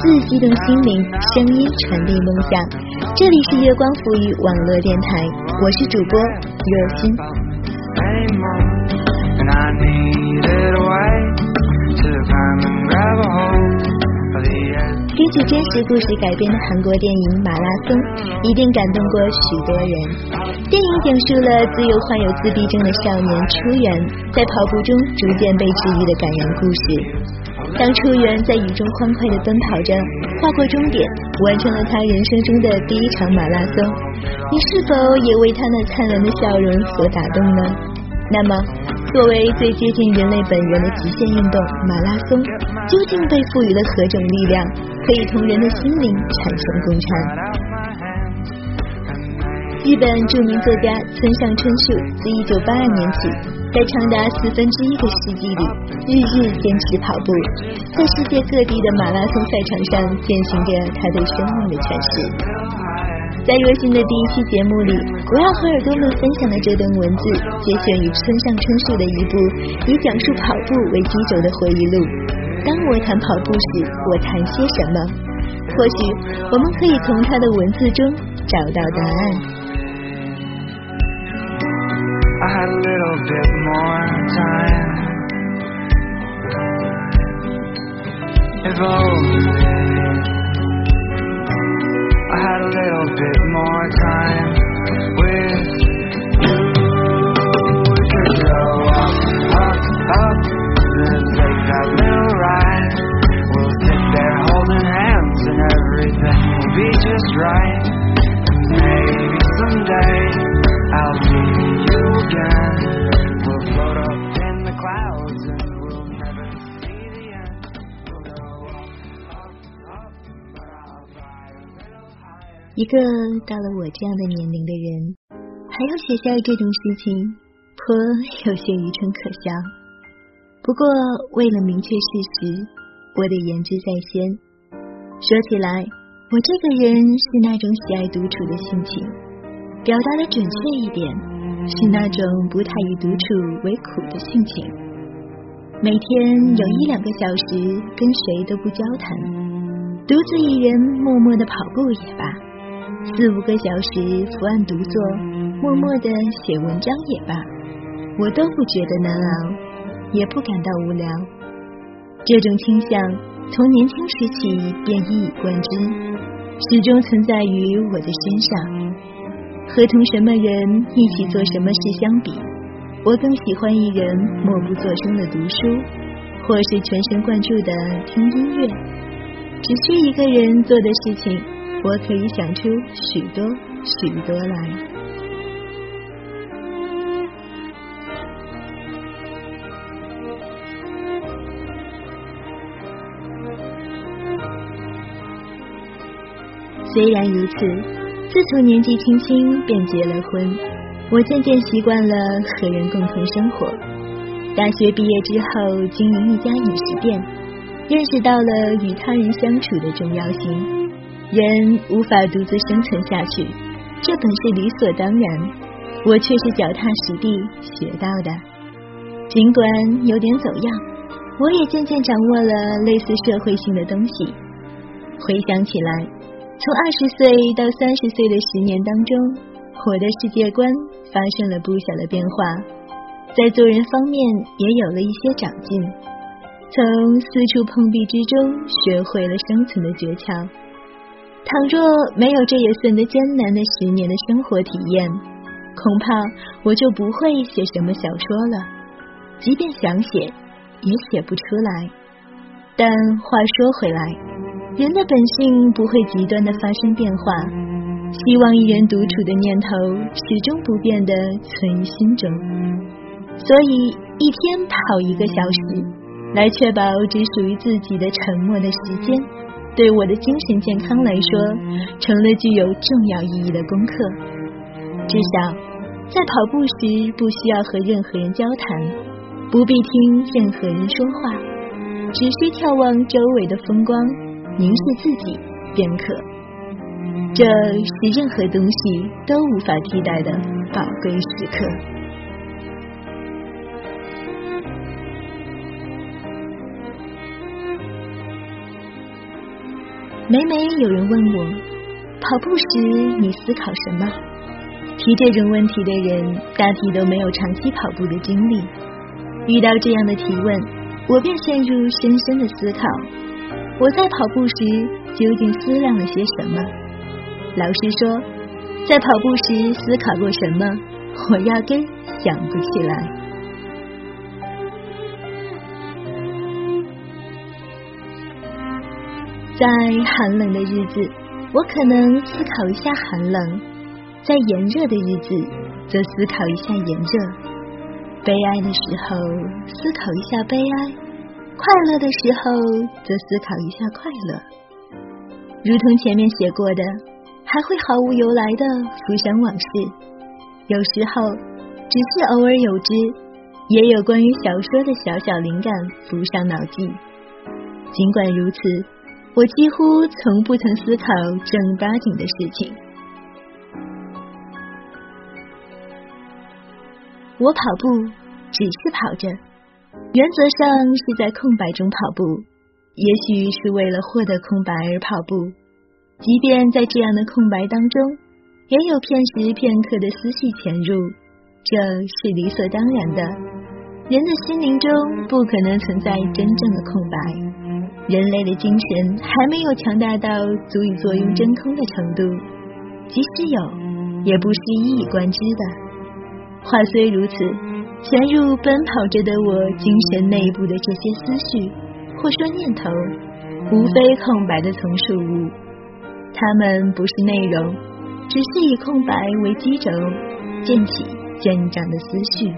文字激动心灵，声音传递梦想。这里是月光浮语网络电台，我是主播热心。根据真实故事改编的韩国电影《马拉松》，一定感动过许多人。电影讲述了自幼患有自闭症的少年初原，在跑步中逐渐被治愈的感人故事。当初原在雨中欢快的奔跑着，跨过终点，完成了他人生中的第一场马拉松，你是否也为他那灿烂的笑容所打动呢？那么，作为最接近人类本源的极限运动——马拉松，究竟被赋予了何种力量，可以同人的心灵产生共产？日本著名作家村上春树自一九八二年起，在长达四分之一个世纪里，日日坚持跑步，在世界各地的马拉松赛场上践行着他对生命的诠释。在热心的第一期节目里，我要和耳朵们分享的这段文字，节选于村上春树的一部以讲述跑步为基轴的回忆录。当我谈跑步时，我谈些什么？或许我们可以从他的文字中找到答案。Oh. 一个到了我这样的年龄的人，还要写下这种事情，颇有些愚蠢可笑。不过为了明确事实，我得言之在先。说起来，我这个人是那种喜爱独处的性情，表达的准确一点，是那种不太以独处为苦的性情。每天有一两个小时跟谁都不交谈，独自一人默默的跑步也罢。四五个小时伏案独坐，默默的写文章也罢，我都不觉得难熬，也不感到无聊。这种倾向从年轻时起便一以贯之，始终存在于我的身上。和同什么人一起做什么事相比，我更喜欢一人默不作声的读书，或是全神贯注的听音乐。只需一个人做的事情。我可以想出许多许多来。虽然如此，自从年纪轻轻便结了婚，我渐渐习惯了和人共同生活。大学毕业之后，经营一家饮食店，认识到了与他人相处的重要性。人无法独自生存下去，这本是理所当然。我却是脚踏实地学到的。尽管有点走样，我也渐渐掌握了类似社会性的东西。回想起来，从二十岁到三十岁的十年当中，我的世界观发生了不小的变化，在做人方面也有了一些长进，从四处碰壁之中学会了生存的诀窍。倘若没有这也算得艰难的十年的生活体验，恐怕我就不会写什么小说了。即便想写，也写不出来。但话说回来，人的本性不会极端的发生变化。希望一人独处的念头始终不变的存于心中。所以一天跑一个小时，来确保只属于自己的沉默的时间。对我的精神健康来说，成了具有重要意义的功课。至少在跑步时，不需要和任何人交谈，不必听任何人说话，只需眺望周围的风光，凝视自己便可。这是任何东西都无法替代的宝贵时刻。每每有人问我，跑步时你思考什么？提这种问题的人，大体都没有长期跑步的经历。遇到这样的提问，我便陷入深深的思考。我在跑步时究竟思量了些什么？老实说，在跑步时思考过什么，我压根想不起来。在寒冷的日子，我可能思考一下寒冷；在炎热的日子，则思考一下炎热。悲哀的时候，思考一下悲哀；快乐的时候，则思考一下快乐。如同前面写过的，还会毫无由来的浮想往事。有时候，只是偶尔有之，也有关于小说的小小灵感浮上脑际。尽管如此。我几乎从不曾思考正八经的事情。我跑步只是跑着，原则上是在空白中跑步，也许是为了获得空白而跑步。即便在这样的空白当中，也有片时片刻的思绪潜入，这是理所当然的。人的心灵中不可能存在真正的空白。人类的精神还没有强大到足以坐拥真空的程度，即使有，也不是一以贯之的。话虽如此，潜入奔跑着的我精神内部的这些思绪，或说念头，无非空白的从属物。它们不是内容，只是以空白为基轴，渐起渐长的思绪。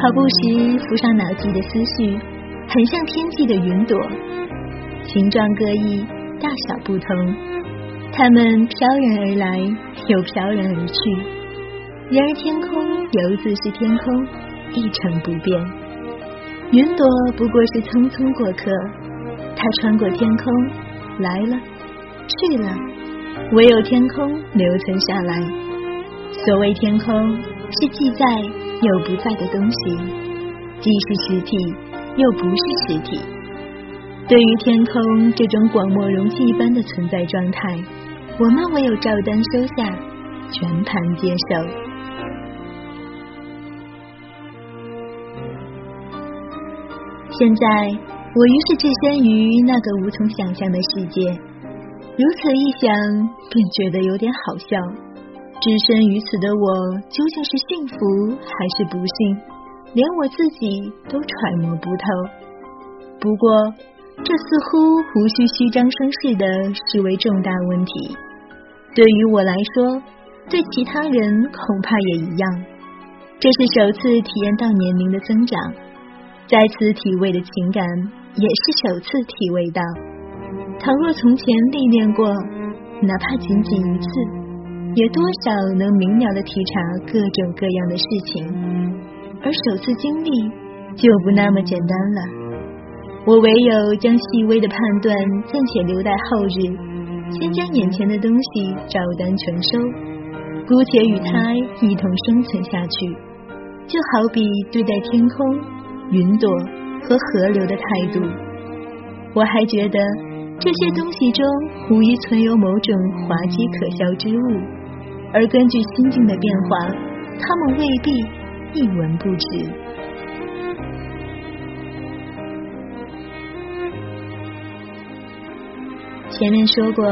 跑步时浮上脑际的思绪，很像天际的云朵，形状各异，大小不同。它们飘然而来，又飘然而去。然而天空犹自是天空，一成不变。云朵不过是匆匆过客，它穿过天空，来了，去了，唯有天空留存下来。所谓天空，是记在。又不在的东西，既是实体，又不是实体。对于天空这种广漠容器一般的存在状态，我们唯有照单收下，全盘接受。现在，我于是置身于那个无从想象的世界，如此一想，便觉得有点好笑。置身于此的我，究竟是幸福还是不幸，连我自己都揣摩不透。不过，这似乎无需虚张声势的视为重大问题。对于我来说，对其他人恐怕也一样。这是首次体验到年龄的增长，再次体味的情感，也是首次体味到。倘若从前历练过，哪怕仅仅一次。也多少能明了的体察各种各样的事情，而首次经历就不那么简单了。我唯有将细微的判断暂且留待后日，先将眼前的东西照单全收，姑且与它一同生存下去。就好比对待天空、云朵和河流的态度，我还觉得这些东西中无疑存有某种滑稽可笑之物。而根据心境的变化，他们未必一文不值。前面说过，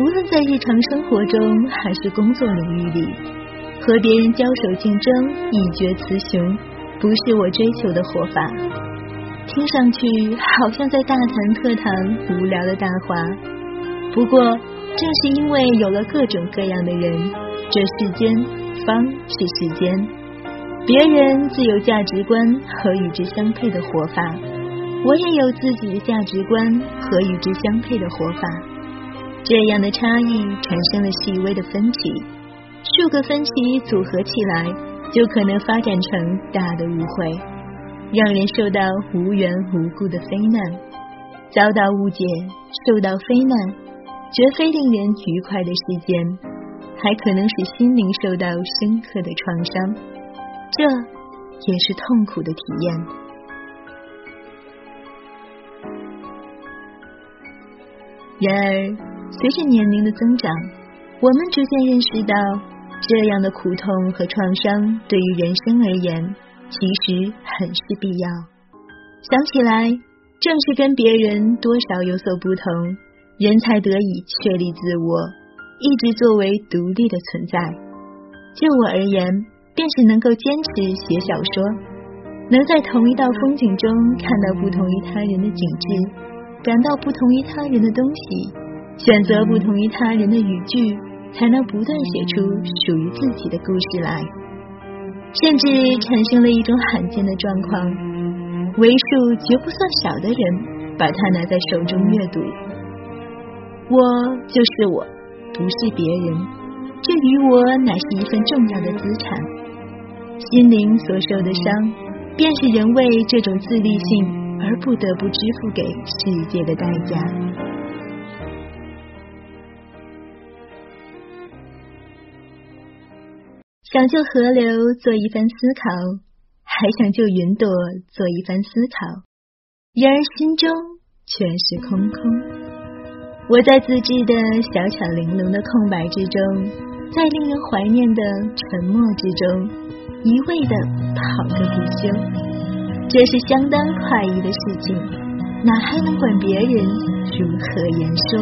无论在日常生活中还是工作领域里，和别人交手竞争、一决雌雄，不是我追求的活法。听上去好像在大谈特谈无聊的大话，不过。正是因为有了各种各样的人，这世间方是世间。别人自有价值观和与之相配的活法，我也有自己的价值观和与之相配的活法。这样的差异产生了细微的分歧，数个分歧组合起来，就可能发展成大的误会，让人受到无缘无故的非难，遭到误解，受到非难。绝非令人愉快的事件，还可能使心灵受到深刻的创伤。这也是痛苦的体验。然而随着年龄的增长我们逐渐认识到这样的苦痛和创伤对于人生而言其实很是必要。想起来正是跟别人多少有所不同人才得以确立自我。一直作为独立的存在。就我而言，便是能够坚持写小说，能在同一道风景中看到不同于他人的景致，感到不同于他人的东西。选择不同于他人的语句，才能不断写出属于自己的故事来。甚至产生了一种罕见的状况：为数绝不算少的人把它拿在手中阅读。我就是我，不是别人。这与我乃是一份重要的资产。心灵所受的伤，便是人为这种自立性而不得不支付给世界的代价。想就河流做一番思考，还想就云朵做一番思考，然而心中却是空空。我在自制的小巧玲珑的空白之中，在令人怀念的沉默之中，一味的跑个不休。这是相当快意的事情，哪还能管别人如何言说？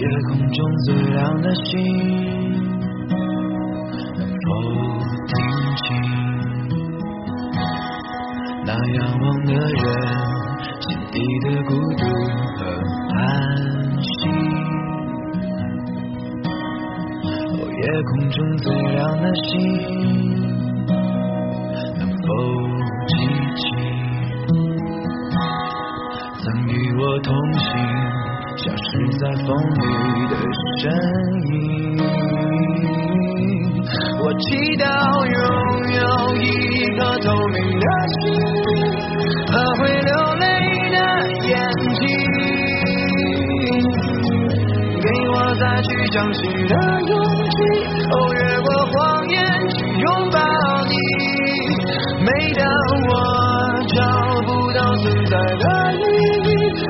夜空中最亮的星。能否听清，那仰望的人心底的孤独和叹夜空中最亮的星，能否记起曾与我同行、消失在风里的身影？我祈祷拥相信的勇气。哦，越过谎言去拥抱你。每当我找不到存在的意义，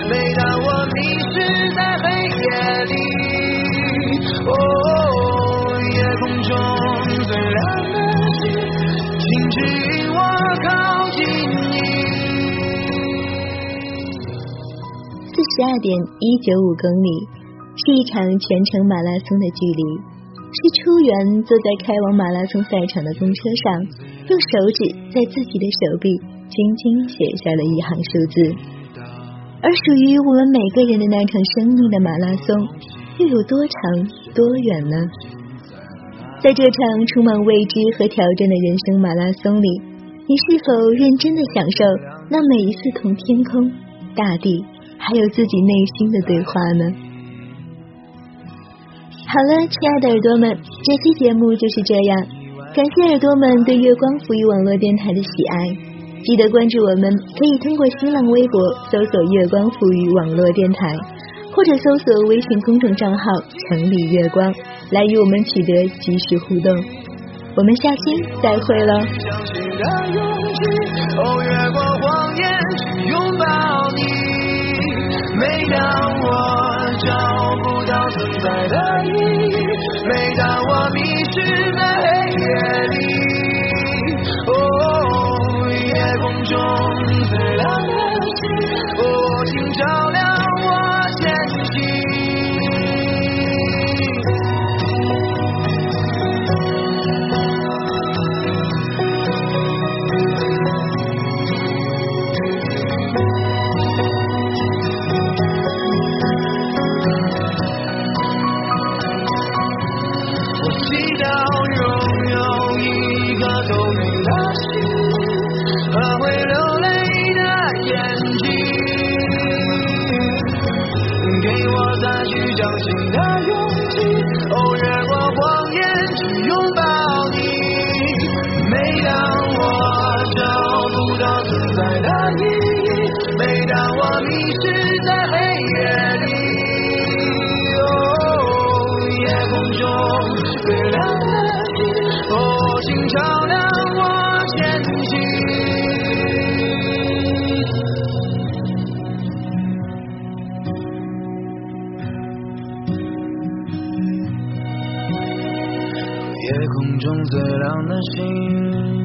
每当我迷失在黑夜里，哦，夜空中。十二点一九五公里一场全程马拉松的距离，是初原坐在开往马拉松赛场的公车上，用手指在自己的手臂轻轻写下了一行数字。而属于我们每个人的那场生命的马拉松，又有多长多远呢？在这场充满未知和挑战的人生马拉松里，你是否认真的享受那每一次同天空、大地？还有自己内心的对话呢。好了，亲爱的耳朵们，这期节目就是这样。感谢耳朵们对月光浮语网络电台的喜爱，记得关注我们，可以通过新浪微博搜索“月光浮语网络电台”，或者搜索微信公众账号“城里月光”来与我们取得及时互动。我们下期再会喽。每当我找不到存在的意义，每当我迷失在黑夜里，哦，夜空中最亮的相信的勇气。哦，原中最亮的星，